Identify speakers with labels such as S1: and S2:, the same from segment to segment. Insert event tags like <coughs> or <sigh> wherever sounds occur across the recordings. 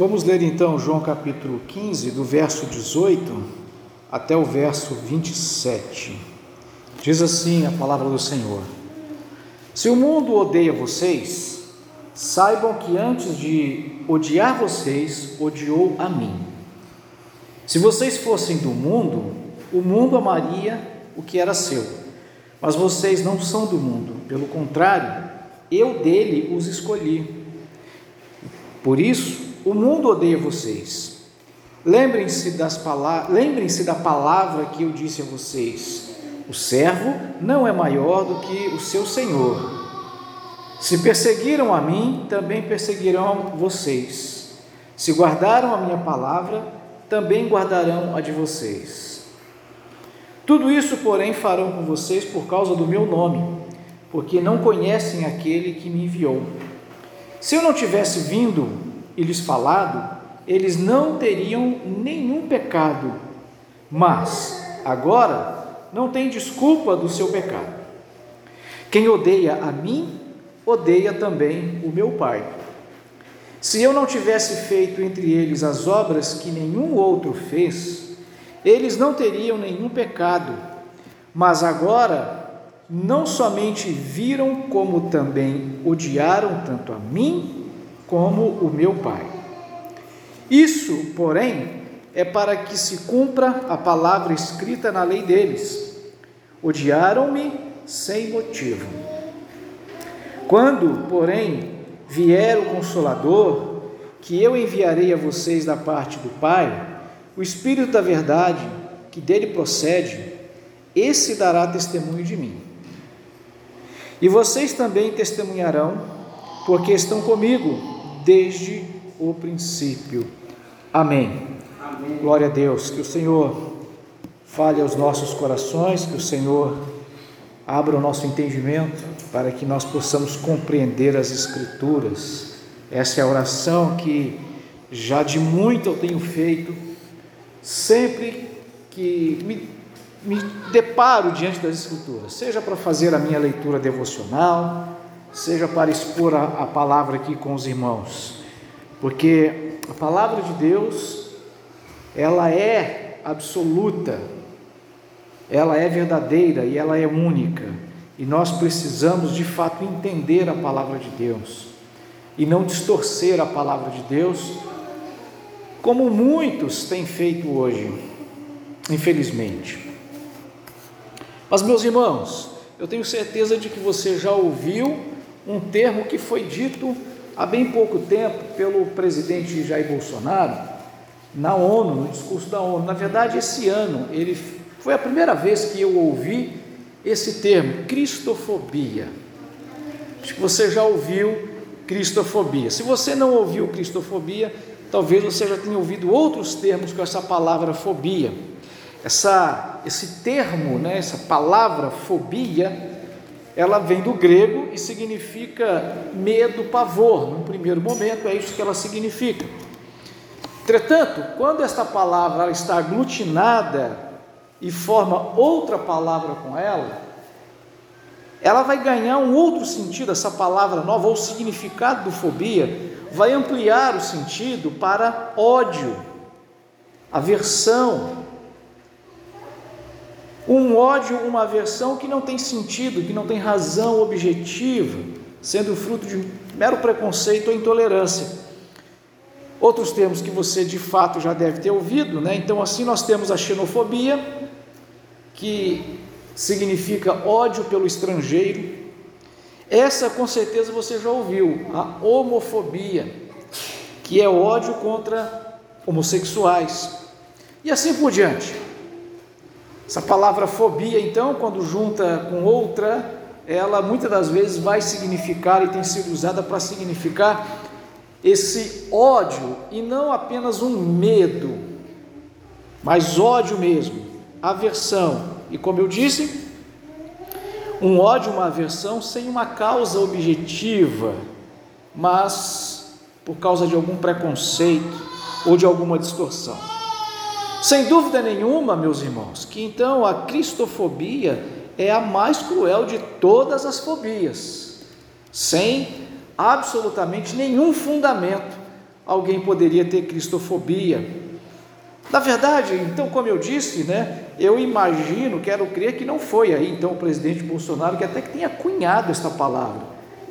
S1: Vamos ler então João capítulo 15, do verso 18 até o verso 27. Diz assim a palavra do Senhor: Se o mundo odeia vocês, saibam que antes de odiar vocês, odiou a mim. Se vocês fossem do mundo, o mundo amaria o que era seu. Mas vocês não são do mundo, pelo contrário, eu dele os escolhi. Por isso, o mundo odeia vocês. Lembrem-se das palavras, lembrem-se da palavra que eu disse a vocês. O servo não é maior do que o seu senhor. Se perseguiram a mim, também perseguirão vocês. Se guardaram a minha palavra, também guardarão a de vocês. Tudo isso, porém, farão com vocês por causa do meu nome, porque não conhecem aquele que me enviou. Se eu não tivesse vindo lhes falado, eles não teriam nenhum pecado, mas agora não tem desculpa do seu pecado. Quem odeia a mim, odeia também o meu Pai. Se eu não tivesse feito entre eles as obras que nenhum outro fez, eles não teriam nenhum pecado, mas agora não somente viram, como também odiaram tanto a mim como o meu Pai. Isso, porém, é para que se cumpra a palavra escrita na lei deles: odiaram-me sem motivo. Quando, porém, vier o Consolador, que eu enviarei a vocês da parte do Pai, o Espírito da Verdade, que dele procede, esse dará testemunho de mim. E vocês também testemunharão, porque estão comigo desde o princípio. Amém. Amém. Glória a Deus. Que o Senhor fale aos nossos corações, que o Senhor abra o nosso entendimento para que nós possamos compreender as Escrituras. Essa é a oração que já de muito eu tenho feito, sempre que me, me deparo diante das Escrituras, seja para fazer a minha leitura devocional, seja para expor a, a palavra aqui com os irmãos, porque a palavra de Deus, ela é absoluta, ela é verdadeira e ela é única. E nós precisamos de fato entender a palavra de Deus e não distorcer a palavra de Deus, como muitos têm feito hoje, infelizmente. Mas, meus irmãos, eu tenho certeza de que você já ouviu um termo que foi dito há bem pouco tempo pelo presidente Jair Bolsonaro na ONU, no discurso da ONU. Na verdade, esse ano ele foi a primeira vez que eu ouvi esse termo, cristofobia. Acho que você já ouviu cristofobia. Se você não ouviu cristofobia, talvez você já tenha ouvido outros termos com essa palavra fobia. Essa, esse termo, né, essa palavra fobia, ela vem do grego e significa medo, pavor. No primeiro momento, é isso que ela significa. Entretanto, quando esta palavra está aglutinada e forma outra palavra com ela, ela vai ganhar um outro sentido, essa palavra nova, ou o significado do fobia, vai ampliar o sentido para ódio, aversão. Um ódio, uma aversão que não tem sentido, que não tem razão objetiva, sendo fruto de mero preconceito ou intolerância. Outros termos que você de fato já deve ter ouvido, né? Então, assim, nós temos a xenofobia, que significa ódio pelo estrangeiro. Essa com certeza você já ouviu, a homofobia, que é ódio contra homossexuais. E assim por diante. Essa palavra fobia, então, quando junta com outra, ela muitas das vezes vai significar e tem sido usada para significar esse ódio e não apenas um medo, mas ódio mesmo aversão. E como eu disse, um ódio, uma aversão sem uma causa objetiva, mas por causa de algum preconceito ou de alguma distorção. Sem dúvida nenhuma, meus irmãos, que então a cristofobia é a mais cruel de todas as fobias, sem absolutamente nenhum fundamento alguém poderia ter cristofobia. Na verdade, então, como eu disse, né, eu imagino, quero crer que não foi aí, então, o presidente Bolsonaro que até que tenha cunhado esta palavra.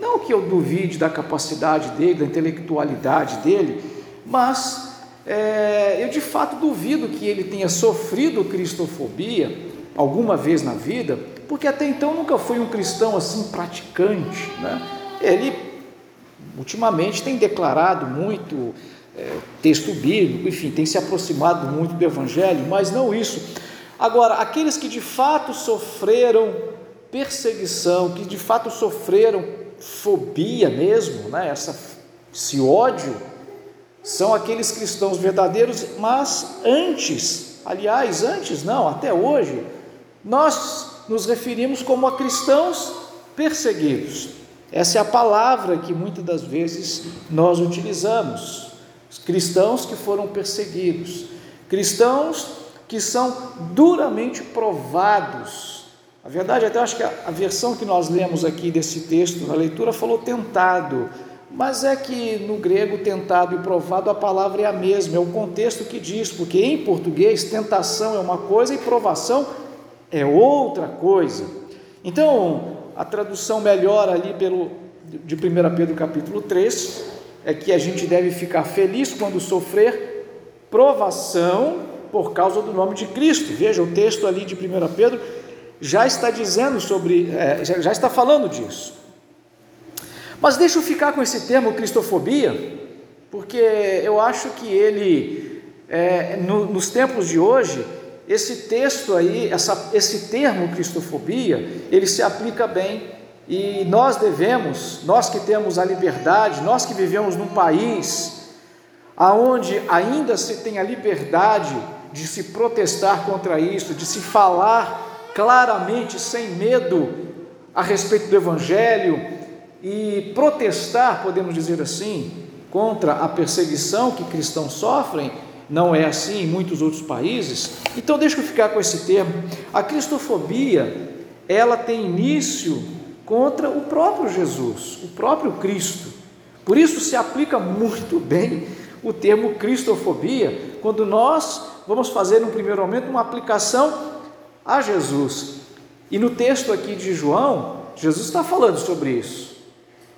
S1: Não que eu duvide da capacidade dele, da intelectualidade dele, mas é, eu de fato duvido que ele tenha sofrido cristofobia alguma vez na vida, porque até então nunca foi um cristão assim praticante. Né? Ele, ultimamente, tem declarado muito é, texto bíblico, enfim, tem se aproximado muito do Evangelho, mas não isso. Agora, aqueles que de fato sofreram perseguição, que de fato sofreram fobia mesmo, né, essa, esse ódio, são aqueles cristãos verdadeiros, mas antes, aliás, antes não, até hoje, nós nos referimos como a cristãos perseguidos. Essa é a palavra que muitas das vezes nós utilizamos. Os cristãos que foram perseguidos, cristãos que são duramente provados. A verdade, até acho que a versão que nós lemos aqui desse texto, na leitura, falou tentado, mas é que no grego tentado e provado a palavra é a mesma, é o contexto que diz, porque em português tentação é uma coisa e provação é outra coisa. Então, a tradução melhor ali pelo de 1 Pedro capítulo 3 é que a gente deve ficar feliz quando sofrer provação por causa do nome de Cristo. Veja, o texto ali de 1 Pedro já está dizendo sobre, é, já está falando disso. Mas deixa eu ficar com esse termo cristofobia, porque eu acho que ele, é, no, nos tempos de hoje, esse texto aí, essa, esse termo cristofobia, ele se aplica bem. E nós devemos, nós que temos a liberdade, nós que vivemos num país aonde ainda se tem a liberdade de se protestar contra isso, de se falar claramente, sem medo, a respeito do Evangelho e protestar, podemos dizer assim, contra a perseguição que cristãos sofrem, não é assim em muitos outros países. Então, deixa eu ficar com esse termo. A cristofobia, ela tem início contra o próprio Jesus, o próprio Cristo. Por isso se aplica muito bem o termo cristofobia quando nós vamos fazer, no primeiro momento, uma aplicação a Jesus. E no texto aqui de João, Jesus está falando sobre isso.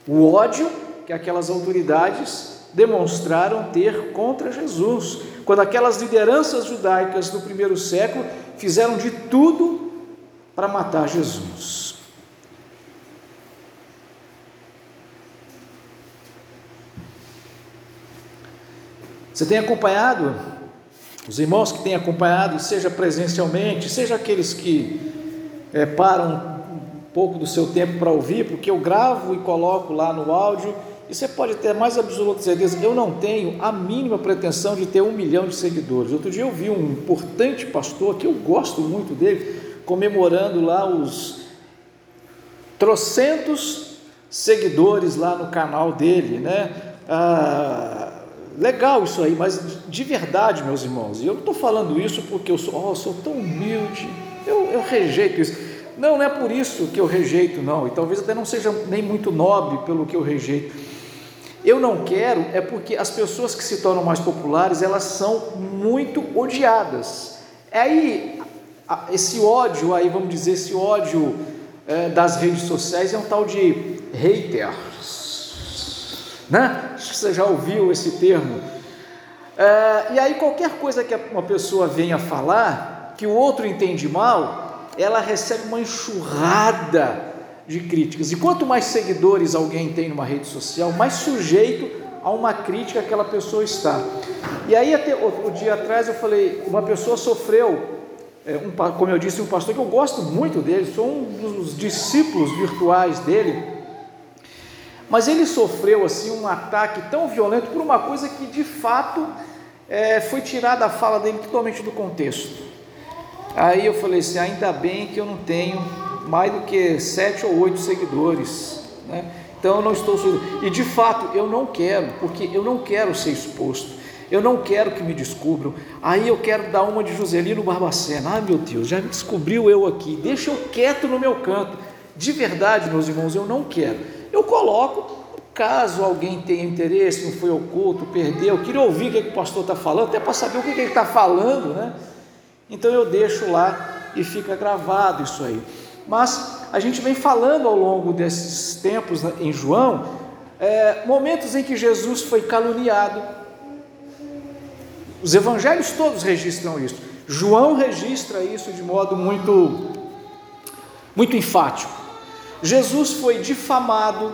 S1: O ódio que aquelas autoridades demonstraram ter contra Jesus, quando aquelas lideranças judaicas do primeiro século fizeram de tudo para matar Jesus. Você tem acompanhado, os irmãos que têm acompanhado, seja presencialmente, seja aqueles que é, param pouco do seu tempo para ouvir, porque eu gravo e coloco lá no áudio, e você pode ter mais absoluta certeza, eu não tenho a mínima pretensão de ter um milhão de seguidores. Outro dia eu vi um importante pastor, que eu gosto muito dele, comemorando lá os trocentos seguidores lá no canal dele, né? Ah, legal isso aí, mas de verdade, meus irmãos, e eu não estou falando isso porque eu sou, oh, sou tão humilde, eu, eu rejeito isso. Não, não é por isso que eu rejeito, não, e talvez até não seja nem muito nobre pelo que eu rejeito. Eu não quero, é porque as pessoas que se tornam mais populares, elas são muito odiadas. É aí, esse ódio aí, vamos dizer, esse ódio é, das redes sociais é um tal de hater né? Você já ouviu esse termo? É, e aí, qualquer coisa que uma pessoa venha falar, que o outro entende mal, ela recebe uma enxurrada de críticas. E quanto mais seguidores alguém tem numa rede social, mais sujeito a uma crítica aquela pessoa está. E aí, até o, dia atrás, eu falei: uma pessoa sofreu, é, um, como eu disse, um pastor que eu gosto muito dele, sou um dos discípulos virtuais dele. Mas ele sofreu assim um ataque tão violento por uma coisa que de fato é, foi tirada a fala dele totalmente do contexto. Aí eu falei assim: ainda bem que eu não tenho mais do que sete ou oito seguidores, né? Então eu não estou e de fato eu não quero, porque eu não quero ser exposto. Eu não quero que me descubram. Aí eu quero dar uma de Joselino Barbacena. Ai meu Deus, já me descobriu eu aqui. Deixa eu quieto no meu canto. De verdade, meus irmãos, eu não quero eu coloco caso alguém tenha interesse, não foi oculto, perdeu, queria ouvir o que, é que o pastor está falando, até para saber o que, é que ele está falando, né? Então eu deixo lá e fica gravado isso aí. Mas a gente vem falando ao longo desses tempos né, em João, é, momentos em que Jesus foi caluniado. Os evangelhos todos registram isso. João registra isso de modo muito, muito enfático. Jesus foi difamado,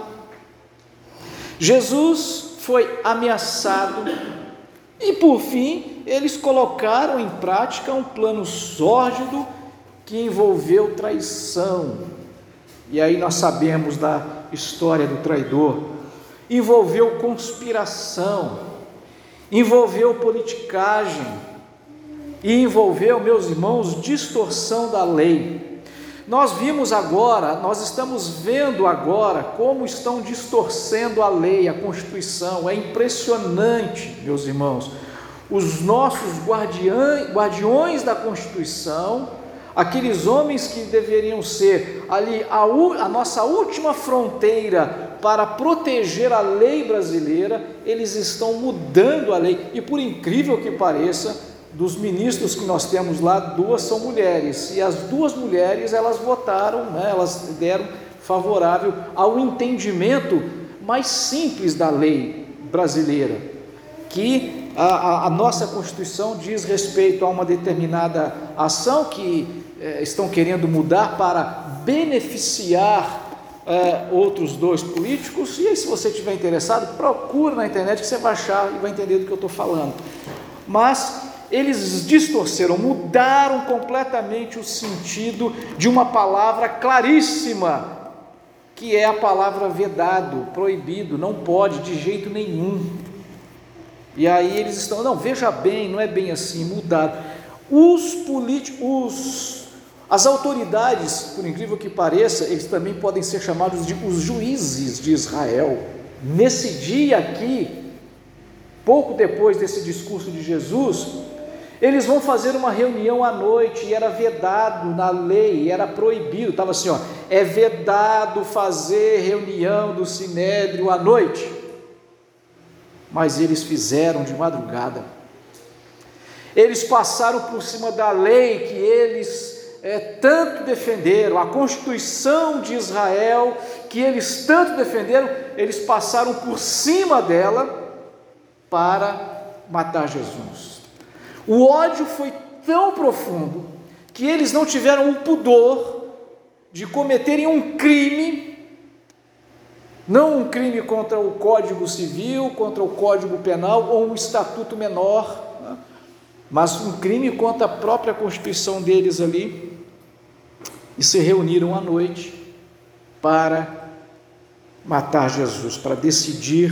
S1: Jesus foi ameaçado, e por fim, eles colocaram em prática um plano sórdido que envolveu traição. E aí nós sabemos da história do traidor. Envolveu conspiração, envolveu politicagem, e envolveu, meus irmãos, distorção da lei. Nós vimos agora, nós estamos vendo agora como estão distorcendo a lei, a Constituição. É impressionante, meus irmãos. Os nossos guardiões da Constituição, aqueles homens que deveriam ser ali a, a nossa última fronteira para proteger a lei brasileira, eles estão mudando a lei. E por incrível que pareça, dos ministros que nós temos lá, duas são mulheres, e as duas mulheres elas votaram, né, elas deram favorável ao entendimento mais simples da lei brasileira, que a, a, a nossa Constituição diz respeito a uma determinada ação que eh, estão querendo mudar para beneficiar eh, outros dois políticos, e aí, se você estiver interessado, procure na internet que você vai achar e vai entender do que eu estou falando. Mas eles distorceram, mudaram completamente o sentido de uma palavra claríssima, que é a palavra vedado, proibido, não pode de jeito nenhum. E aí eles estão, não, veja bem, não é bem assim, mudado. Os políticos, as autoridades, por incrível que pareça, eles também podem ser chamados de os juízes de Israel. Nesse dia aqui, pouco depois desse discurso de Jesus, eles vão fazer uma reunião à noite e era vedado na lei, era proibido, estava assim, ó, é vedado fazer reunião do sinédrio à noite. Mas eles fizeram de madrugada. Eles passaram por cima da lei que eles é, tanto defenderam, a Constituição de Israel que eles tanto defenderam, eles passaram por cima dela para matar Jesus. O ódio foi tão profundo que eles não tiveram o pudor de cometerem um crime, não um crime contra o Código Civil, contra o Código Penal ou um estatuto menor, né? mas um crime contra a própria Constituição deles ali, e se reuniram à noite para matar Jesus, para decidir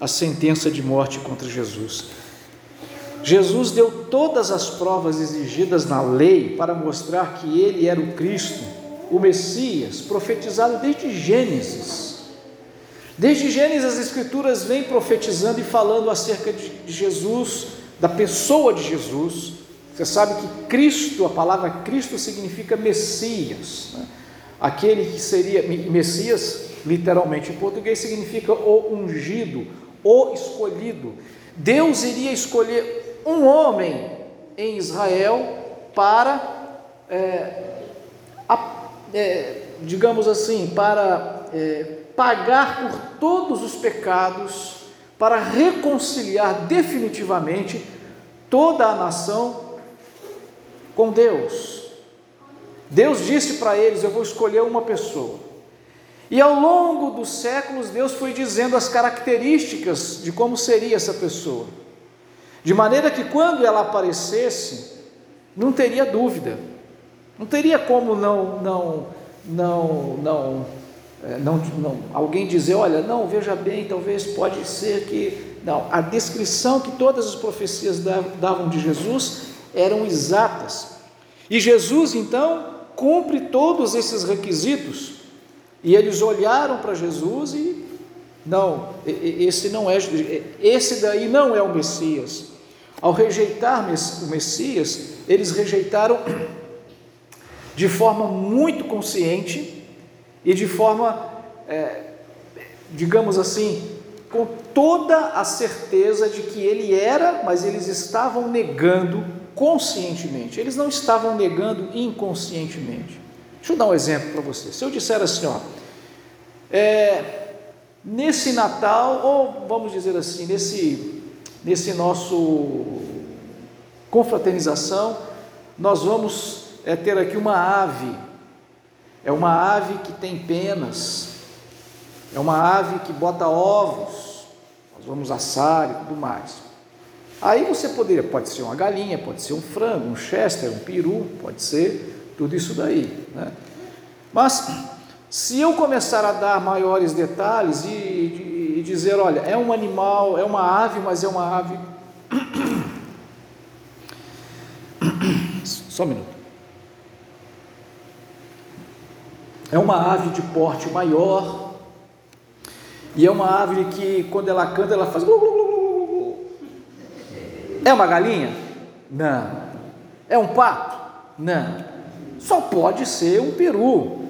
S1: a sentença de morte contra Jesus. Jesus deu todas as provas exigidas na lei para mostrar que ele era o Cristo, o Messias, profetizado desde Gênesis. Desde Gênesis, as Escrituras vêm profetizando e falando acerca de Jesus, da pessoa de Jesus. Você sabe que Cristo, a palavra Cristo significa Messias, né? aquele que seria Messias, literalmente em português, significa o ungido, o escolhido. Deus iria escolher um homem em Israel para, é, a, é, digamos assim, para é, pagar por todos os pecados, para reconciliar definitivamente toda a nação com Deus. Deus disse para eles: Eu vou escolher uma pessoa. E ao longo dos séculos, Deus foi dizendo as características de como seria essa pessoa. De maneira que quando ela aparecesse, não teria dúvida, não teria como não, não, não, não, é, não, não, alguém dizer, olha, não, veja bem, talvez pode ser que. Não, a descrição que todas as profecias davam de Jesus eram exatas. E Jesus, então, cumpre todos esses requisitos. E eles olharam para Jesus e não, esse não é, esse daí não é o Messias. Ao rejeitar o Messias, eles rejeitaram <clears throat> de forma muito consciente e de forma é, digamos assim, com toda a certeza de que ele era, mas eles estavam negando conscientemente, eles não estavam negando inconscientemente. Deixa eu dar um exemplo para você. Se eu disser assim, ó, é, nesse Natal, ou vamos dizer assim, nesse, nesse nosso confraternização, nós vamos é, ter aqui uma ave. É uma ave que tem penas, é uma ave que bota ovos, nós vamos assar e tudo mais. Aí você poderia, pode ser uma galinha, pode ser um frango, um chester, um peru, pode ser tudo isso daí. Né? Mas se eu começar a dar maiores detalhes e, e, dizer, olha, é um animal, é uma ave, mas é uma ave. <coughs> Só um minuto. É uma ave de porte maior, e é uma árvore que, quando ela canta, ela faz. É uma galinha? Não. É um pato? Não. Só pode ser um peru.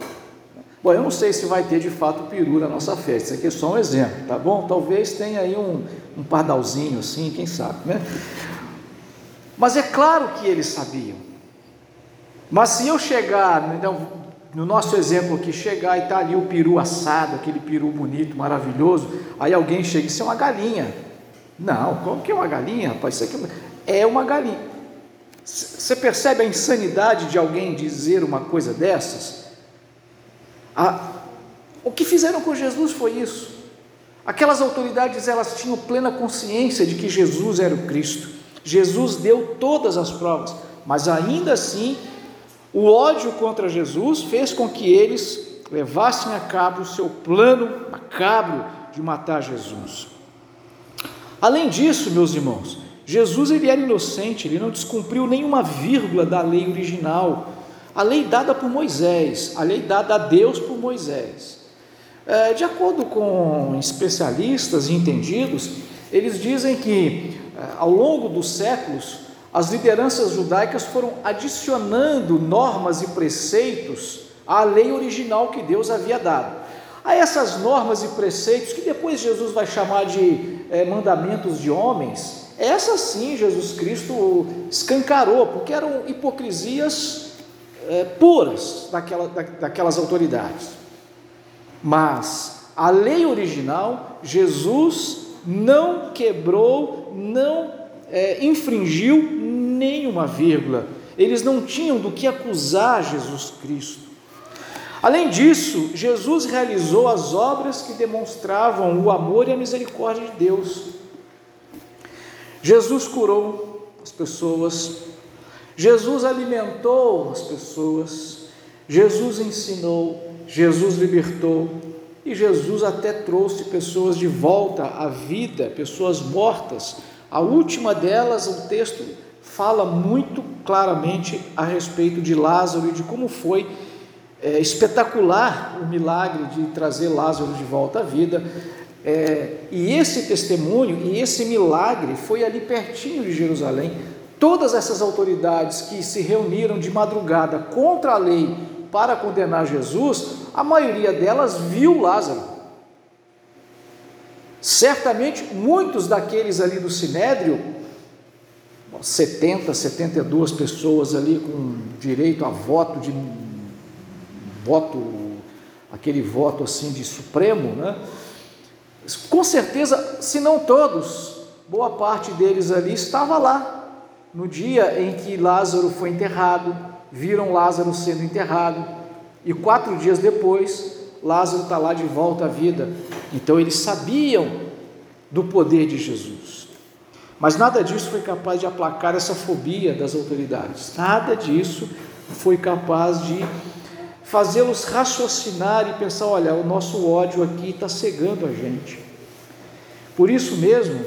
S1: Bom, eu não sei se vai ter de fato peru na nossa festa, isso aqui é só um exemplo, tá bom? Talvez tenha aí um, um pardalzinho assim, quem sabe, né? Mas é claro que eles sabiam. Mas se eu chegar, então, no nosso exemplo aqui, chegar e tá ali o peru assado, aquele peru bonito, maravilhoso, aí alguém chega, isso é uma galinha. Não, como que é uma galinha, rapaz? Isso aqui é uma galinha. Você percebe a insanidade de alguém dizer uma coisa dessas? O que fizeram com Jesus foi isso. Aquelas autoridades elas tinham plena consciência de que Jesus era o Cristo. Jesus deu todas as provas, mas ainda assim o ódio contra Jesus fez com que eles levassem a cabo o seu plano macabro de matar Jesus. Além disso, meus irmãos, Jesus ele era inocente, ele não descumpriu nenhuma vírgula da lei original, a lei dada por Moisés, a lei dada a Deus por Moisés. É, de acordo com especialistas e entendidos, eles dizem que é, ao longo dos séculos as lideranças judaicas foram adicionando normas e preceitos à lei original que Deus havia dado. A essas normas e preceitos, que depois Jesus vai chamar de é, mandamentos de homens, essas sim Jesus Cristo escancarou, porque eram hipocrisias é, puras daquela, da, daquelas autoridades. Mas a lei original, Jesus não quebrou, não é, infringiu nenhuma vírgula. Eles não tinham do que acusar Jesus Cristo. Além disso, Jesus realizou as obras que demonstravam o amor e a misericórdia de Deus. Jesus curou as pessoas, Jesus alimentou as pessoas, Jesus ensinou, Jesus libertou e Jesus até trouxe pessoas de volta à vida, pessoas mortas. A última delas, o texto fala muito claramente a respeito de Lázaro e de como foi é, espetacular o milagre de trazer Lázaro de volta à vida. É, e esse testemunho e esse milagre foi ali pertinho de Jerusalém. Todas essas autoridades que se reuniram de madrugada contra a lei para condenar Jesus, a maioria delas viu Lázaro. Certamente muitos daqueles ali do sinédrio 70, 72 pessoas ali com direito a voto de voto, aquele voto assim de supremo, né? Com certeza, se não todos, boa parte deles ali estava lá no dia em que Lázaro foi enterrado, viram Lázaro sendo enterrado e quatro dias depois Lázaro está lá de volta à vida. Então eles sabiam do poder de Jesus. Mas nada disso foi capaz de aplacar essa fobia das autoridades. Nada disso foi capaz de fazê-los raciocinar e pensar: olha, o nosso ódio aqui está cegando a gente. Por isso mesmo,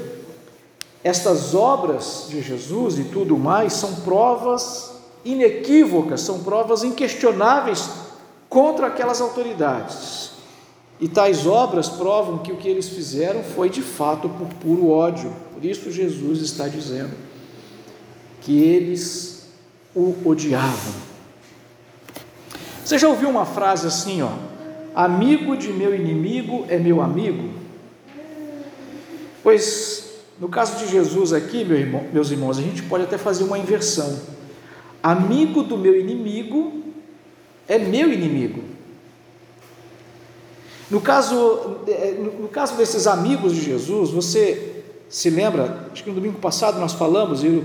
S1: estas obras de Jesus e tudo mais são provas inequívocas, são provas inquestionáveis contra aquelas autoridades. E tais obras provam que o que eles fizeram foi de fato por puro ódio. Por isso Jesus está dizendo que eles o odiavam. Você já ouviu uma frase assim, ó? amigo de meu inimigo é meu amigo? Pois, no caso de Jesus aqui, meu irmão, meus irmãos, a gente pode até fazer uma inversão. Amigo do meu inimigo é meu inimigo. No caso, é, no caso desses amigos de Jesus, você se lembra, acho que no domingo passado nós falamos, e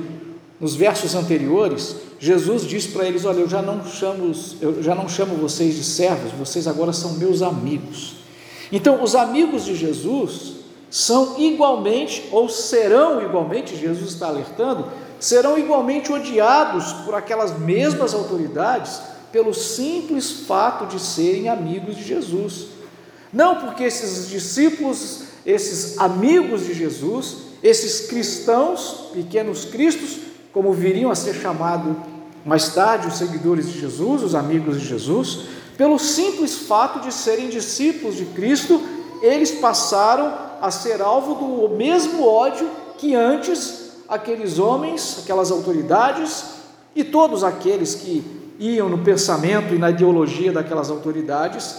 S1: nos versos anteriores, Jesus diz para eles: Olha, eu já não chamo, eu já não chamo vocês de servos, vocês agora são meus amigos. Então, os amigos de Jesus são igualmente, ou serão igualmente, Jesus está alertando, serão igualmente odiados por aquelas mesmas autoridades pelo simples fato de serem amigos de Jesus. Não porque esses discípulos, esses amigos de Jesus, esses cristãos, pequenos cristos, como viriam a ser chamados mais tarde os seguidores de Jesus, os amigos de Jesus, pelo simples fato de serem discípulos de Cristo, eles passaram a ser alvo do mesmo ódio que antes aqueles homens, aquelas autoridades e todos aqueles que iam no pensamento e na ideologia daquelas autoridades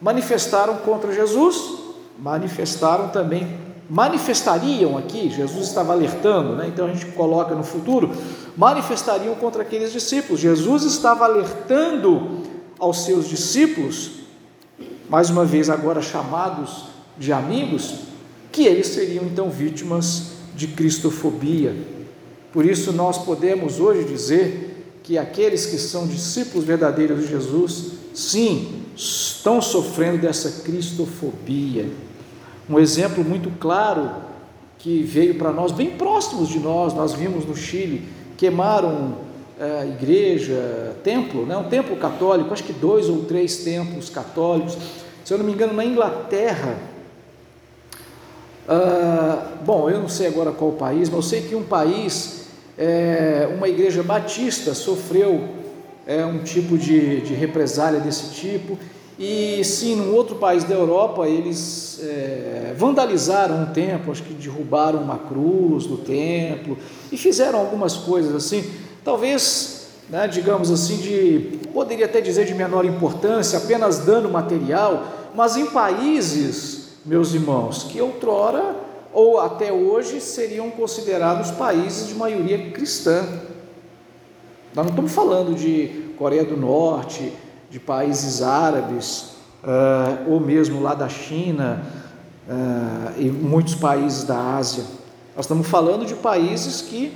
S1: manifestaram contra Jesus, manifestaram também manifestariam aqui, Jesus estava alertando, né? então a gente coloca no futuro, manifestariam contra aqueles discípulos. Jesus estava alertando aos seus discípulos, mais uma vez agora chamados de amigos, que eles seriam então vítimas de cristofobia. Por isso nós podemos hoje dizer que aqueles que são discípulos verdadeiros de Jesus, sim, estão sofrendo dessa cristofobia um exemplo muito claro que veio para nós, bem próximos de nós, nós vimos no Chile, queimaram é, igreja, templo, né, um templo católico, acho que dois ou três templos católicos, se eu não me engano, na Inglaterra. Ah, bom, eu não sei agora qual país, mas eu sei que um país, é, uma igreja batista, sofreu é, um tipo de, de represália desse tipo, e sim, num outro país da Europa, eles é, vandalizaram um templo, acho que derrubaram uma cruz do templo e fizeram algumas coisas assim, talvez, né, digamos assim, de, poderia até dizer de menor importância, apenas dano material, mas em países, meus irmãos, que outrora ou até hoje seriam considerados países de maioria cristã. Nós não estamos falando de Coreia do Norte, de países árabes, uh, ou mesmo lá da China uh, e muitos países da Ásia. Nós estamos falando de países que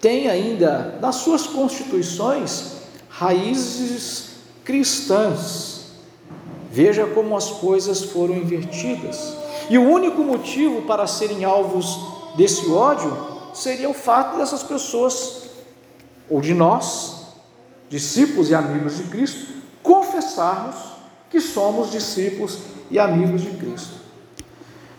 S1: têm ainda nas suas constituições raízes cristãs. Veja como as coisas foram invertidas. E o único motivo para serem alvos desse ódio seria o fato dessas pessoas, ou de nós, discípulos e amigos de Cristo, confessarmos que somos discípulos e amigos de Cristo.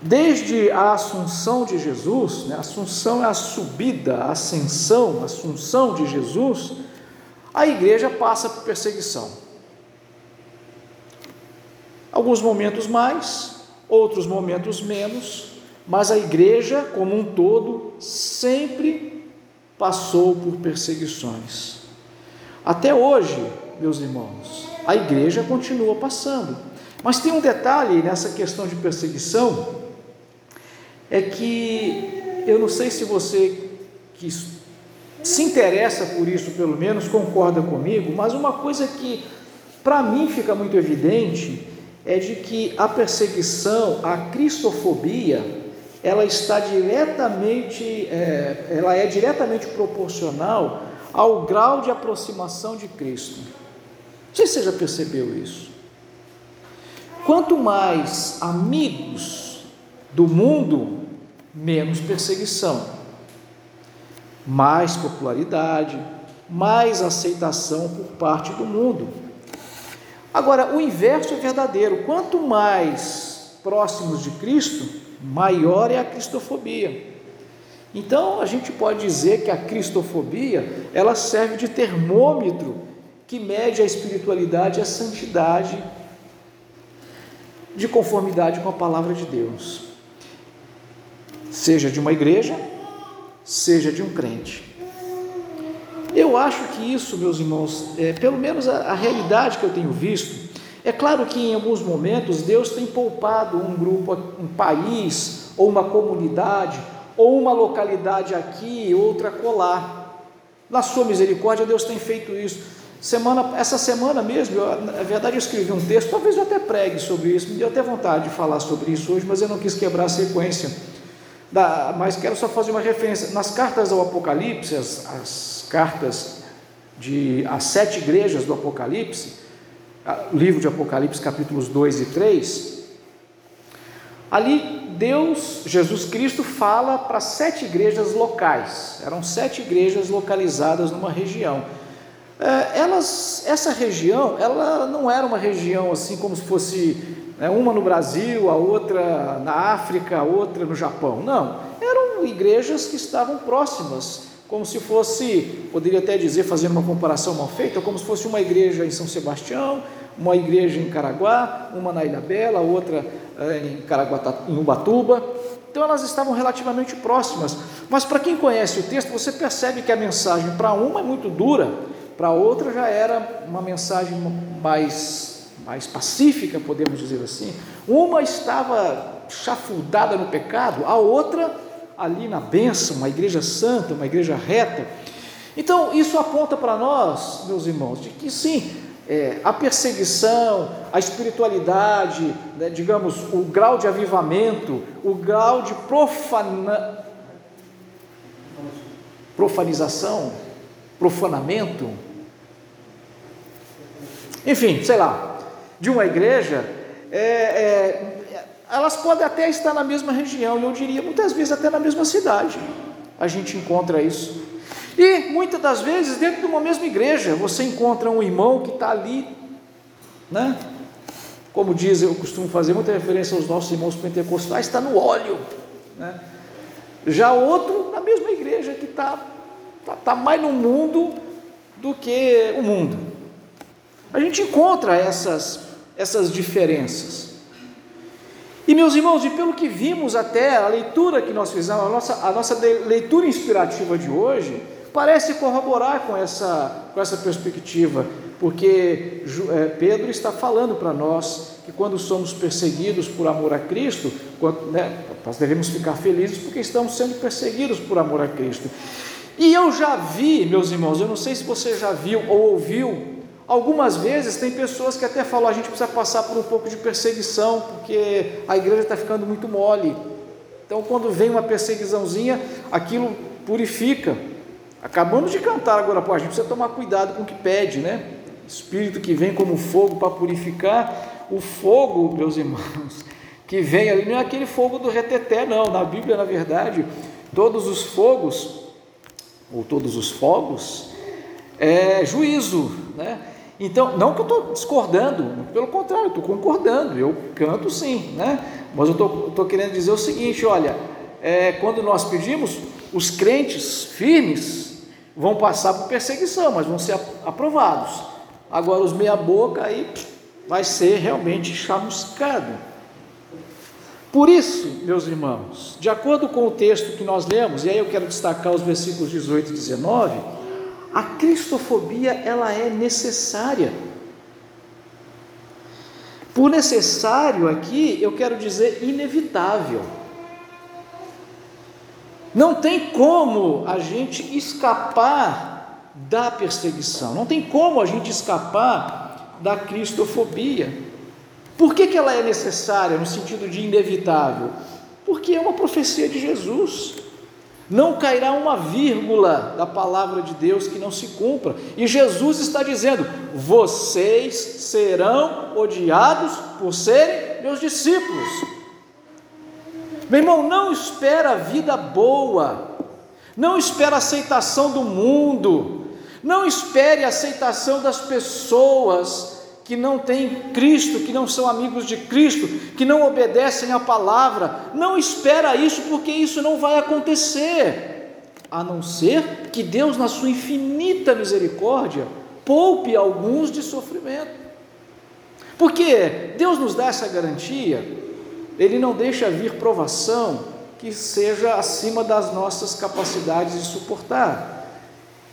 S1: Desde a assunção de Jesus, né, assunção é a subida, a ascensão, a assunção de Jesus, a igreja passa por perseguição. Alguns momentos mais, outros momentos menos, mas a igreja como um todo sempre passou por perseguições. Até hoje, meus irmãos, a igreja continua passando. Mas tem um detalhe nessa questão de perseguição, é que eu não sei se você que se interessa por isso, pelo menos concorda comigo, mas uma coisa que para mim fica muito evidente é de que a perseguição, a cristofobia, ela está diretamente, é, ela é diretamente proporcional ao grau de aproximação de Cristo. Não sei se você já percebeu isso. Quanto mais amigos do mundo, menos perseguição, mais popularidade, mais aceitação por parte do mundo. Agora, o inverso é verdadeiro: quanto mais próximos de Cristo, maior é a cristofobia. Então a gente pode dizer que a cristofobia ela serve de termômetro que mede a espiritualidade e a santidade de conformidade com a palavra de Deus, seja de uma igreja, seja de um crente. Eu acho que isso, meus irmãos, é, pelo menos a, a realidade que eu tenho visto, É claro que em alguns momentos Deus tem poupado um grupo, um país, ou uma comunidade, ou uma localidade aqui, outra colar. Na sua misericórdia, Deus tem feito isso. Semana, essa semana mesmo, eu, na verdade, eu escrevi um texto, talvez eu até pregue sobre isso, me deu até vontade de falar sobre isso hoje, mas eu não quis quebrar a sequência. Da, mas quero só fazer uma referência. Nas cartas ao Apocalipse, as, as cartas de as sete igrejas do Apocalipse, livro de Apocalipse, capítulos 2 e 3, ali Deus, Jesus Cristo, fala para sete igrejas locais, eram sete igrejas localizadas numa região. É, elas, essa região, ela não era uma região assim como se fosse né, uma no Brasil, a outra na África, a outra no Japão. Não, eram igrejas que estavam próximas como se fosse, poderia até dizer, fazendo uma comparação mal feita, como se fosse uma igreja em São Sebastião, uma igreja em Caraguá, uma na Ilha Bela, outra eh, em, Caraguatá, em Ubatuba. Então elas estavam relativamente próximas. Mas para quem conhece o texto, você percebe que a mensagem para uma é muito dura, para outra já era uma mensagem mais, mais pacífica, podemos dizer assim. Uma estava chafurdada no pecado, a outra ali na bênção, uma igreja santa, uma igreja reta. Então, isso aponta para nós, meus irmãos, de que sim, é, a perseguição, a espiritualidade, né, digamos, o grau de avivamento, o grau de profana, profanização, profanamento, enfim, sei lá, de uma igreja, é, é, elas podem até estar na mesma região, eu diria muitas vezes até na mesma cidade. A gente encontra isso. E muitas das vezes, dentro de uma mesma igreja, você encontra um irmão que está ali, né? Como diz, eu costumo fazer muita referência aos nossos irmãos pentecostais, está no óleo. Né? Já outro na mesma igreja que está tá, tá mais no mundo do que o mundo. A gente encontra essas, essas diferenças. E meus irmãos, e pelo que vimos até a leitura que nós fizemos, a nossa, a nossa leitura inspirativa de hoje, parece corroborar com essa, com essa perspectiva, porque é, Pedro está falando para nós que quando somos perseguidos por amor a Cristo, quando, né, nós devemos ficar felizes porque estamos sendo perseguidos por amor a Cristo. E eu já vi, meus irmãos, eu não sei se você já viu ou ouviu Algumas vezes tem pessoas que até falam, a gente precisa passar por um pouco de perseguição, porque a igreja está ficando muito mole. Então, quando vem uma perseguiçãozinha, aquilo purifica. Acabamos de cantar agora, pô, a gente precisa tomar cuidado com o que pede, né? Espírito que vem como fogo para purificar. O fogo, meus irmãos, que vem ali, não é aquele fogo do reteté, não. Na Bíblia, na verdade, todos os fogos, ou todos os fogos, é juízo, né? Então, não que eu estou discordando, pelo contrário, estou concordando, eu canto sim, né? Mas eu estou querendo dizer o seguinte: olha, é, quando nós pedimos, os crentes firmes vão passar por perseguição, mas vão ser aprovados. Agora, os meia-boca aí vai ser realmente chamuscado. Por isso, meus irmãos, de acordo com o texto que nós lemos, e aí eu quero destacar os versículos 18 e 19 a cristofobia ela é necessária. Por necessário aqui, eu quero dizer inevitável. Não tem como a gente escapar da perseguição, não tem como a gente escapar da cristofobia. Por que, que ela é necessária no sentido de inevitável? Porque é uma profecia de Jesus. Não cairá uma vírgula da palavra de Deus que não se cumpra. E Jesus está dizendo: vocês serão odiados por serem meus discípulos. Meu irmão, não espera vida boa, não espera aceitação do mundo, não espere aceitação das pessoas que não têm Cristo, que não são amigos de Cristo, que não obedecem à palavra. Não espera isso, porque isso não vai acontecer, a não ser que Deus, na sua infinita misericórdia, poupe alguns de sofrimento. Porque Deus nos dá essa garantia, Ele não deixa vir provação que seja acima das nossas capacidades de suportar.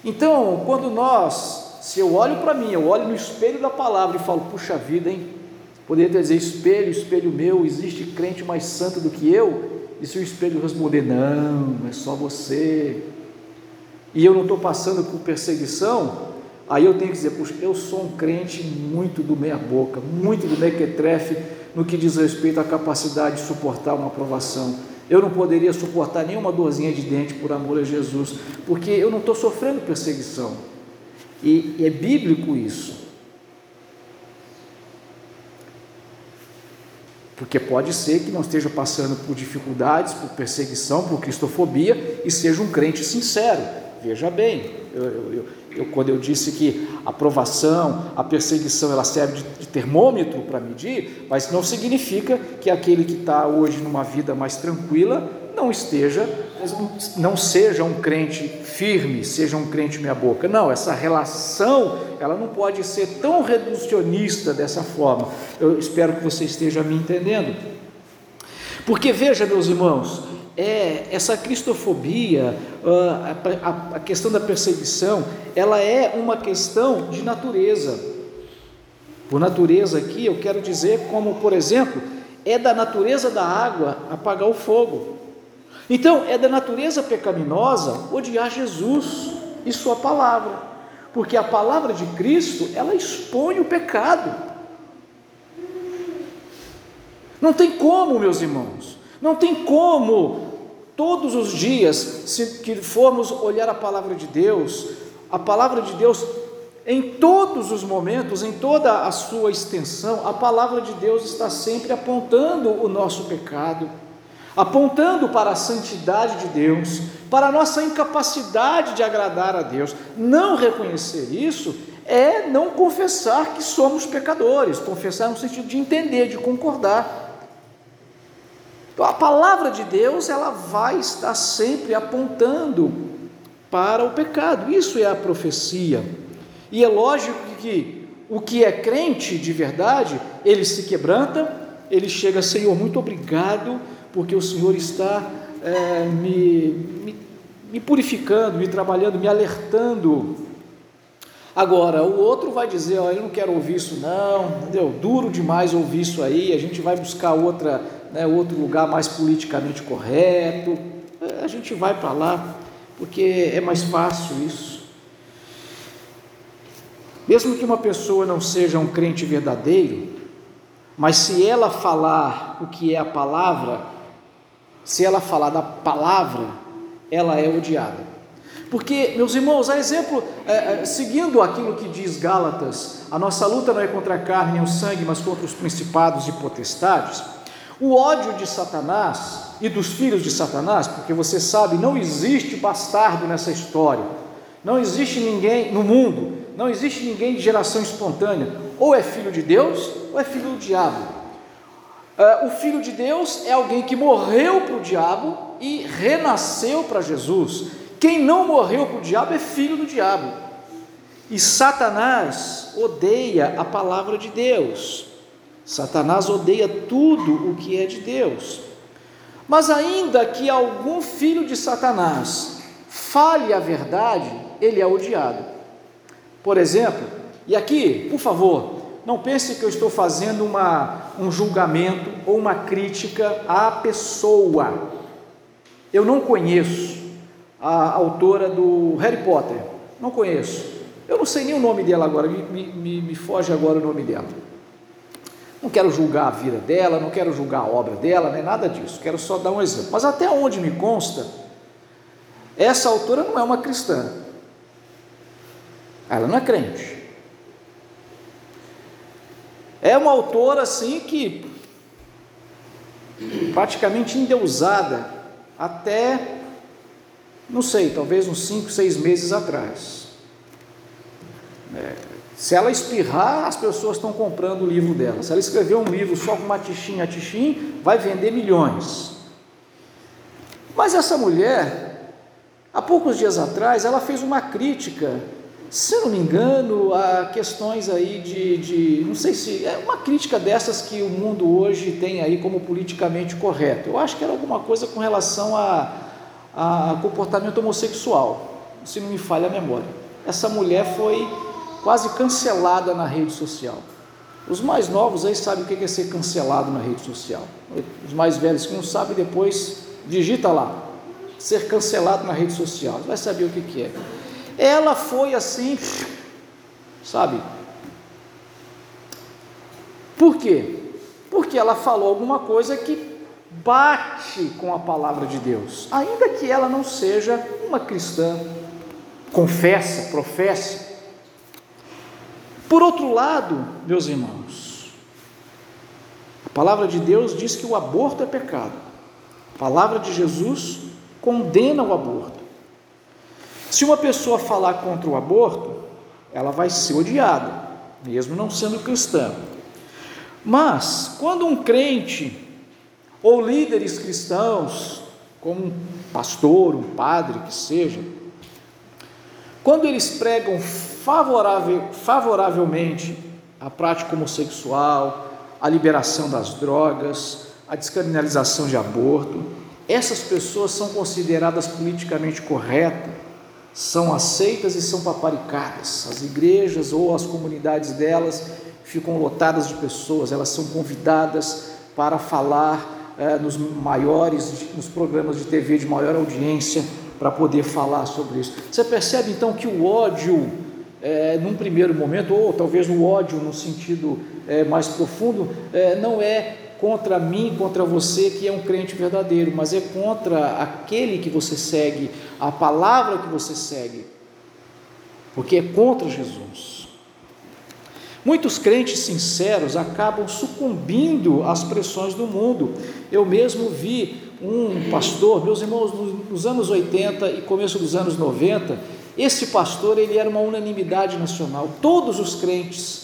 S1: Então, quando nós se eu olho para mim, eu olho no espelho da palavra e falo, puxa vida, hein? Poderia dizer, espelho, espelho meu, existe crente mais santo do que eu? E se o espelho responder, não, é só você, e eu não estou passando por perseguição, aí eu tenho que dizer, puxa, eu sou um crente muito do meia-boca, muito do mequetrefe, no que diz respeito à capacidade de suportar uma aprovação. Eu não poderia suportar nenhuma dorzinha de dente por amor a Jesus, porque eu não estou sofrendo perseguição. E, e é bíblico isso. Porque pode ser que não esteja passando por dificuldades, por perseguição, por cristofobia e seja um crente sincero. Veja bem, eu, eu, eu, quando eu disse que a provação, a perseguição, ela serve de, de termômetro para medir, mas não significa que aquele que está hoje numa vida mais tranquila não esteja, não seja um crente firme, seja um crente meia boca. Não, essa relação, ela não pode ser tão reducionista dessa forma. Eu espero que você esteja me entendendo. Porque veja, meus irmãos, é essa cristofobia, ah, a, questão da perseguição, ela é uma questão de natureza. Por natureza aqui, eu quero dizer como, por exemplo, é da natureza da água apagar o fogo. Então, é da natureza pecaminosa odiar Jesus e Sua palavra, porque a palavra de Cristo, ela expõe o pecado. Não tem como, meus irmãos, não tem como todos os dias, se que formos olhar a palavra de Deus, a palavra de Deus em todos os momentos, em toda a sua extensão, a palavra de Deus está sempre apontando o nosso pecado apontando para a santidade de Deus, para a nossa incapacidade de agradar a Deus. Não reconhecer isso é não confessar que somos pecadores, confessar no sentido de entender, de concordar. Então, a palavra de Deus, ela vai estar sempre apontando para o pecado. Isso é a profecia. E é lógico que o que é crente de verdade, ele se quebranta, ele chega, Senhor, muito obrigado porque o Senhor está é, me, me, me purificando, me trabalhando, me alertando. Agora, o outro vai dizer: ó, Eu não quero ouvir isso, não, entendeu? Duro demais ouvir isso aí, a gente vai buscar outra, né, outro lugar mais politicamente correto. É, a gente vai para lá, porque é mais fácil isso. Mesmo que uma pessoa não seja um crente verdadeiro, mas se ela falar o que é a palavra, se ela falar da palavra, ela é odiada. Porque, meus irmãos, a exemplo, é, é, seguindo aquilo que diz Gálatas, a nossa luta não é contra a carne e o sangue, mas contra os principados e potestades. O ódio de Satanás e dos filhos de Satanás, porque você sabe, não existe bastardo nessa história, não existe ninguém no mundo, não existe ninguém de geração espontânea, ou é filho de Deus ou é filho do diabo. Uh, o Filho de Deus é alguém que morreu para o diabo e renasceu para Jesus. Quem não morreu para o diabo é filho do diabo. E Satanás odeia a palavra de Deus. Satanás odeia tudo o que é de Deus. Mas ainda que algum filho de Satanás fale a verdade, ele é odiado. Por exemplo, e aqui, por favor, não pense que eu estou fazendo uma, um julgamento ou uma crítica à pessoa. Eu não conheço a autora do Harry Potter, não conheço. Eu não sei nem o nome dela agora, me, me, me foge agora o nome dela. Não quero julgar a vida dela, não quero julgar a obra dela, nem nada disso, quero só dar um exemplo. Mas até onde me consta, essa autora não é uma cristã, ela não é crente. É uma autora assim que praticamente endeusada até, não sei, talvez uns 5, 6 meses atrás. É, se ela espirrar, as pessoas estão comprando o livro dela. Se ela escrever um livro só com uma tichinha a tichim, vai vender milhões. Mas essa mulher, há poucos dias atrás, ela fez uma crítica se eu não me engano, há questões aí de, de, não sei se, é uma crítica dessas que o mundo hoje tem aí como politicamente correto. Eu acho que era alguma coisa com relação a, a comportamento homossexual, se não me falha a memória. Essa mulher foi quase cancelada na rede social. Os mais novos aí sabem o que é ser cancelado na rede social. Os mais velhos que não sabem, depois digita lá. Ser cancelado na rede social. Vai saber o que é. Ela foi assim, sabe? Por quê? Porque ela falou alguma coisa que bate com a palavra de Deus, ainda que ela não seja uma cristã, confessa, professa. Por outro lado, meus irmãos, a palavra de Deus diz que o aborto é pecado. A palavra de Jesus condena o aborto. Se uma pessoa falar contra o aborto, ela vai ser odiada, mesmo não sendo cristã. Mas, quando um crente ou líderes cristãos, como um pastor, um padre que seja, quando eles pregam favorável, favoravelmente a prática homossexual, a liberação das drogas, a descriminalização de aborto, essas pessoas são consideradas politicamente corretas, são aceitas e são paparicadas. As igrejas ou as comunidades delas ficam lotadas de pessoas, elas são convidadas para falar é, nos maiores, nos programas de TV de maior audiência, para poder falar sobre isso. Você percebe então que o ódio, é, num primeiro momento, ou talvez o ódio no sentido é, mais profundo, é, não é contra mim, contra você que é um crente verdadeiro, mas é contra aquele que você segue, a palavra que você segue, porque é contra Jesus. Muitos crentes sinceros acabam sucumbindo às pressões do mundo. Eu mesmo vi um pastor, meus irmãos, nos anos 80 e começo dos anos 90, esse pastor ele era uma unanimidade nacional. Todos os crentes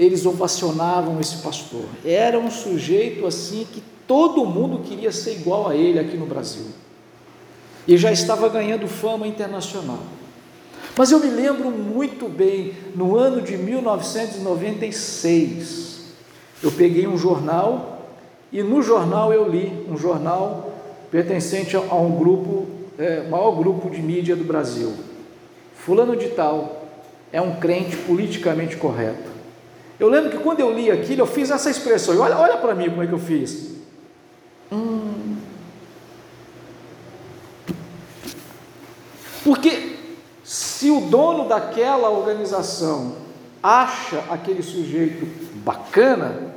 S1: eles ovacionavam esse pastor. Era um sujeito assim que todo mundo queria ser igual a ele aqui no Brasil. E já estava ganhando fama internacional. Mas eu me lembro muito bem, no ano de 1996, eu peguei um jornal e no jornal eu li, um jornal pertencente a um grupo, é, maior grupo de mídia do Brasil. Fulano de Tal é um crente politicamente correto. Eu lembro que quando eu li aquilo, eu fiz essa expressão, olha, olha para mim como é que eu fiz. Hum. Porque se o dono daquela organização acha aquele sujeito bacana,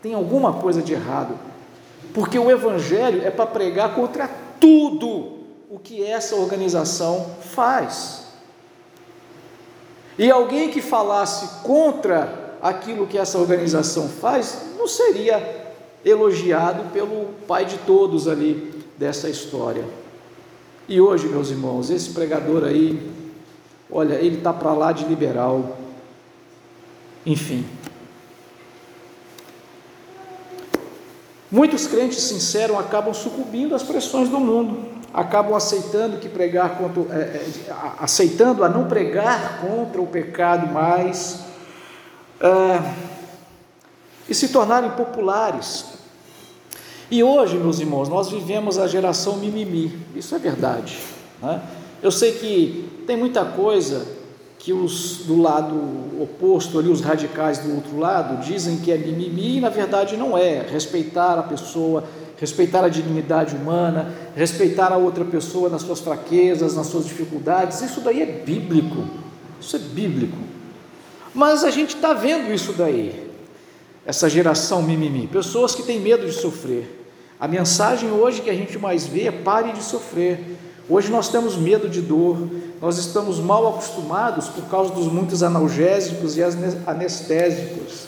S1: tem alguma coisa de errado. Porque o evangelho é para pregar contra tudo o que essa organização faz. E alguém que falasse contra aquilo que essa organização faz, não seria elogiado pelo pai de todos ali dessa história. E hoje, meus irmãos, esse pregador aí, Olha, ele está para lá de liberal. Enfim. Muitos crentes sinceros acabam sucumbindo às pressões do mundo, acabam aceitando que pregar contra, é, é, aceitando a não pregar contra o pecado mais é, e se tornarem populares. E hoje, meus irmãos, nós vivemos a geração mimimi, isso é verdade. Né? Eu sei que tem muita coisa que os do lado oposto, ali, os radicais do outro lado, dizem que é mimimi e na verdade não é. Respeitar a pessoa, respeitar a dignidade humana, respeitar a outra pessoa nas suas fraquezas, nas suas dificuldades, isso daí é bíblico. Isso é bíblico. Mas a gente está vendo isso daí, essa geração mimimi, pessoas que têm medo de sofrer. A mensagem hoje que a gente mais vê é pare de sofrer. Hoje nós temos medo de dor, nós estamos mal acostumados por causa dos muitos analgésicos e anestésicos.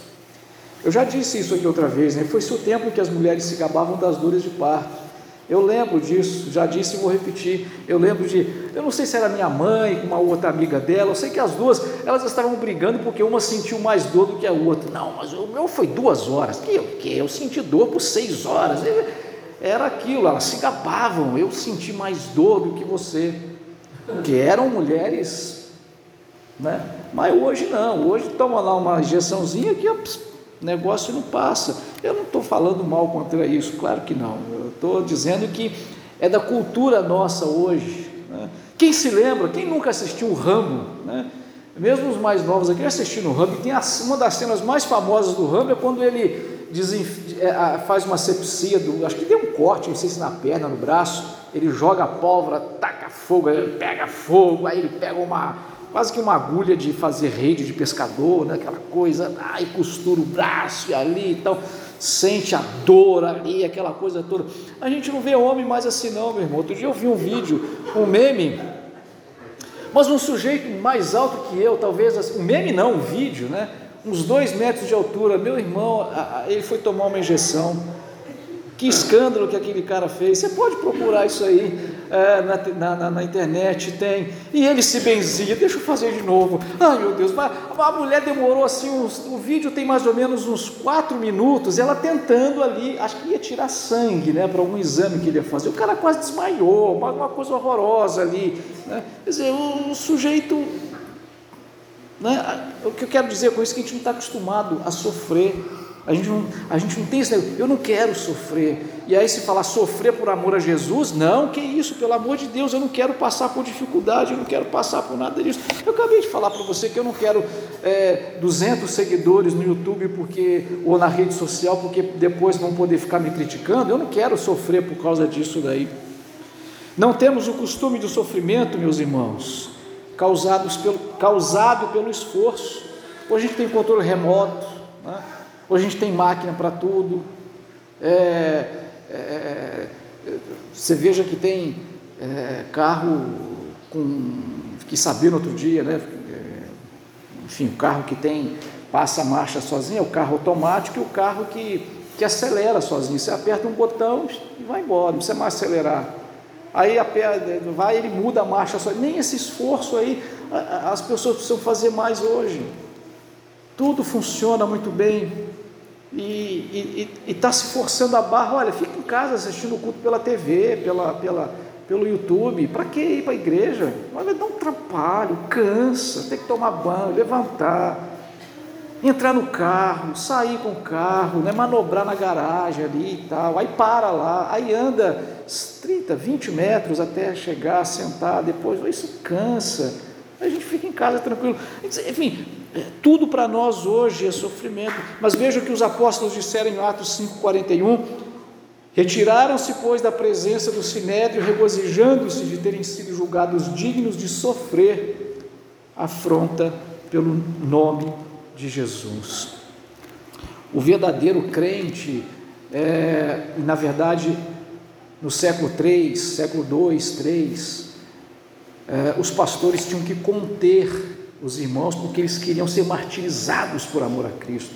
S1: Eu já disse isso aqui outra vez, né? foi-se o tempo que as mulheres se gabavam das dores de parto. Eu lembro disso, já disse e vou repetir. Eu lembro de, eu não sei se era minha mãe com uma outra amiga dela, eu sei que as duas, elas estavam brigando porque uma sentiu mais dor do que a outra. Não, mas o meu foi duas horas. Que o que? Eu senti dor por seis horas era aquilo, elas se gabavam, eu senti mais dor do que você, que eram mulheres, né? mas hoje não, hoje toma lá uma injeçãozinha que o negócio não passa. Eu não estou falando mal contra isso, claro que não, estou dizendo que é da cultura nossa hoje. Né? Quem se lembra, quem nunca assistiu o Rambo, né? mesmo os mais novos aqui assistindo o Rambo, tem uma das cenas mais famosas do Rambo é quando ele é, faz uma sepsia, do, acho que deu um corte, não sei se na perna, no braço, ele joga a pólvora, taca fogo, ele pega fogo, aí ele pega uma, quase que uma agulha de fazer rede de pescador, né, aquela coisa, aí costura o braço e ali, então sente a dor ali, aquela coisa toda. A gente não vê homem mais assim não, meu irmão. Outro dia eu vi um vídeo, um meme, mas um sujeito mais alto que eu, talvez, um meme não, um vídeo, né? uns dois metros de altura. Meu irmão, ele foi tomar uma injeção. Que escândalo que aquele cara fez. Você pode procurar isso aí é, na, na, na, internet, tem. E ele se benzia, deixa eu fazer de novo. Ai meu Deus, a mulher demorou assim, uns, o vídeo tem mais ou menos uns quatro minutos, ela tentando ali, acho que ia tirar sangue, né, para algum exame que ele ia fazer. O cara quase desmaiou, uma, uma coisa horrorosa ali. Né? Quer dizer, o, o sujeito né? O que eu quero dizer com isso é que a gente não está acostumado a sofrer. A gente, não, a gente não tem esse negócio, eu não quero sofrer. E aí se falar sofrer por amor a Jesus, não, que isso, pelo amor de Deus, eu não quero passar por dificuldade, eu não quero passar por nada disso. Eu acabei de falar para você que eu não quero é, 200 seguidores no YouTube porque ou na rede social porque depois vão poder ficar me criticando. Eu não quero sofrer por causa disso daí. Não temos o costume do sofrimento, meus irmãos causados pelo, causado pelo esforço. Hoje a gente tem controle remoto, né? Hoje a gente tem máquina para tudo. É, é, você veja que tem é, carro com que sabia outro dia, né? É, enfim, o carro que tem passa a marcha sozinho, é o carro automático e o carro que, que acelera sozinho. Você aperta um botão e vai embora, não precisa mais acelerar. Aí vai, ele muda a marcha só. Nem esse esforço aí as pessoas precisam fazer mais hoje. Tudo funciona muito bem e está se forçando a barra. Olha, fica em casa assistindo o culto pela TV, pela, pela, pelo YouTube. Para que ir para a igreja? Olha, dá um trabalho, cansa, tem que tomar banho, levantar, entrar no carro, sair com o carro, né, manobrar na garagem ali e tal. Aí para lá, aí anda 30, 20 metros até chegar, sentar, depois, isso cansa. A gente fica em casa tranquilo. Enfim, é, tudo para nós hoje é sofrimento. Mas veja o que os apóstolos disseram em Atos 5,41. Retiraram-se, pois, da presença do sinédrio, regozijando-se de terem sido julgados dignos de sofrer afronta pelo nome de Jesus. O verdadeiro crente, é, na verdade, no século 3, século 2, 3, eh, os pastores tinham que conter os irmãos porque eles queriam ser martirizados por amor a Cristo.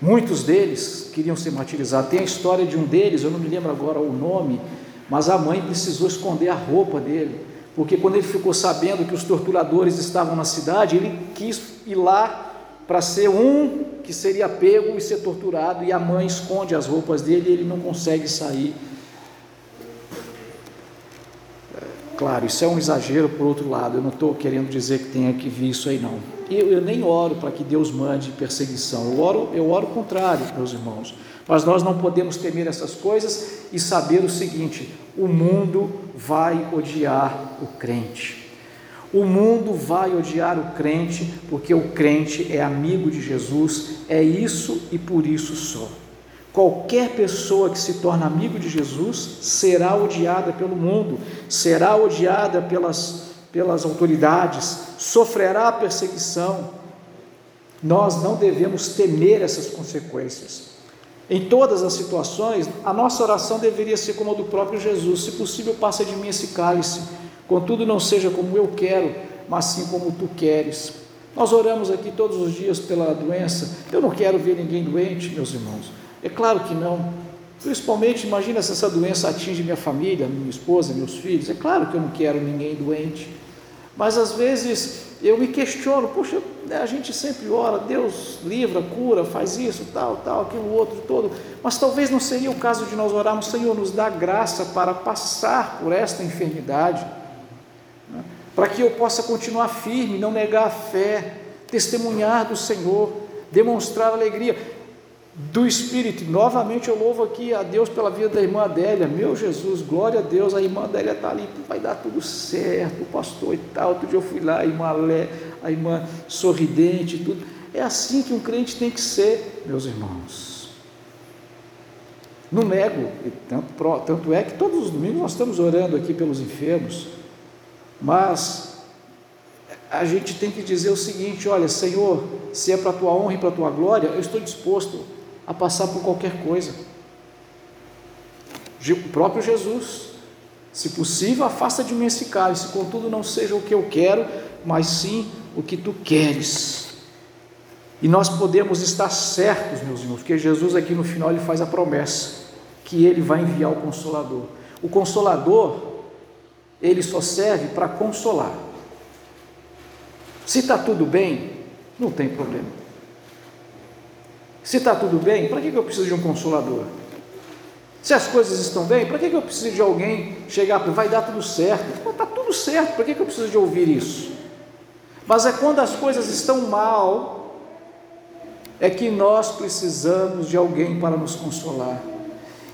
S1: Muitos deles queriam ser martirizados. Tem a história de um deles, eu não me lembro agora o nome, mas a mãe precisou esconder a roupa dele, porque quando ele ficou sabendo que os torturadores estavam na cidade, ele quis ir lá para ser um que seria pego e ser torturado, e a mãe esconde as roupas dele e ele não consegue sair. Claro, isso é um exagero por outro lado, eu não estou querendo dizer que tenha que vir isso aí não. Eu, eu nem oro para que Deus mande perseguição, eu oro, eu oro o contrário, meus irmãos. Mas nós não podemos temer essas coisas e saber o seguinte: o mundo vai odiar o crente. O mundo vai odiar o crente porque o crente é amigo de Jesus, é isso e por isso só. Qualquer pessoa que se torna amigo de Jesus será odiada pelo mundo, será odiada pelas, pelas autoridades, sofrerá perseguição. Nós não devemos temer essas consequências. Em todas as situações, a nossa oração deveria ser como a do próprio Jesus: se possível, passa de mim esse cálice Contudo, não seja como eu quero, mas sim como tu queres. Nós oramos aqui todos os dias pela doença. Eu não quero ver ninguém doente, meus irmãos. É claro que não. Principalmente, imagina se essa doença atinge minha família, minha esposa, meus filhos. É claro que eu não quero ninguém doente. Mas às vezes eu me questiono, poxa, né, a gente sempre ora, Deus livra, cura, faz isso, tal, tal, aquilo outro todo. Mas talvez não seria o caso de nós orarmos, Senhor, nos dá graça para passar por esta enfermidade para que eu possa continuar firme, não negar a fé, testemunhar do Senhor, demonstrar alegria. Do Espírito. Novamente eu louvo aqui a Deus pela vida da irmã Adélia. Meu Jesus, glória a Deus, a irmã Adélia está ali, vai dar tudo certo, o pastor e tal. Outro dia eu fui lá, a irmã, Lé, a irmã sorridente, tudo. É assim que um crente tem que ser, meus irmãos. Não nego, tanto, tanto é que todos os domingos nós estamos orando aqui pelos enfermos, mas a gente tem que dizer o seguinte: olha, Senhor, se é para a tua honra e para a tua glória, eu estou disposto a passar por qualquer coisa. O próprio Jesus, se possível, afasta de mim esse cálice, contudo não seja o que eu quero, mas sim o que tu queres. E nós podemos estar certos, meus irmãos, porque Jesus aqui no final ele faz a promessa que ele vai enviar o consolador. O consolador, ele só serve para consolar. Se está tudo bem, não tem problema. Se está tudo bem, para que eu preciso de um consolador? Se as coisas estão bem, para que eu preciso de alguém chegar para vai dar tudo certo? Está tudo certo, para que eu preciso de ouvir isso? Mas é quando as coisas estão mal, é que nós precisamos de alguém para nos consolar.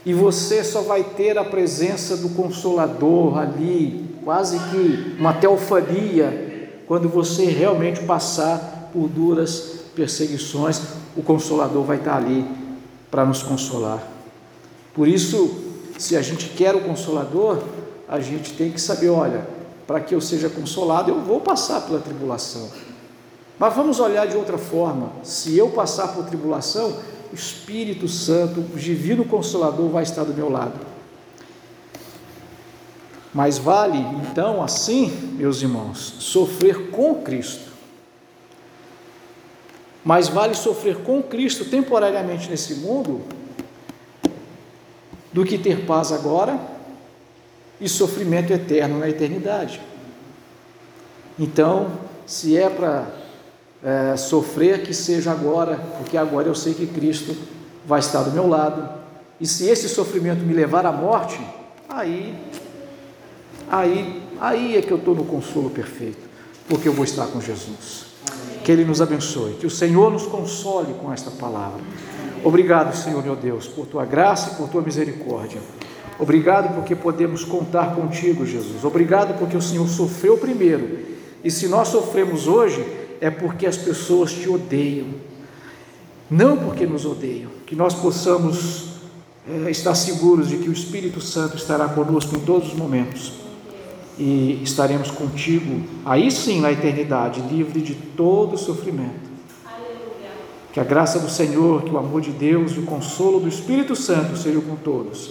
S1: E você só vai ter a presença do Consolador ali, quase que uma teofania, quando você realmente passar por duras perseguições, o Consolador vai estar ali para nos consolar. Por isso, se a gente quer o Consolador, a gente tem que saber: olha, para que eu seja consolado, eu vou passar pela tribulação. Mas vamos olhar de outra forma: se eu passar por tribulação, o Espírito Santo, o Divino Consolador, vai estar do meu lado. Mas vale, então, assim, meus irmãos, sofrer com Cristo mas vale sofrer com Cristo temporariamente nesse mundo do que ter paz agora e sofrimento eterno na eternidade. Então, se é para é, sofrer, que seja agora, porque agora eu sei que Cristo vai estar do meu lado. E se esse sofrimento me levar à morte, aí, aí, aí é que eu estou no consolo perfeito, porque eu vou estar com Jesus. Que Ele nos abençoe, que o Senhor nos console com esta palavra. Obrigado, Senhor meu Deus, por tua graça e por tua misericórdia. Obrigado porque podemos contar contigo, Jesus. Obrigado porque o Senhor sofreu primeiro. E se nós sofremos hoje, é porque as pessoas te odeiam. Não porque nos odeiam. Que nós possamos é, estar seguros de que o Espírito Santo estará conosco em todos os momentos e estaremos contigo, aí sim na eternidade, livre de todo sofrimento. Que a graça do Senhor, que o amor de Deus e o consolo do Espírito Santo sejam com todos.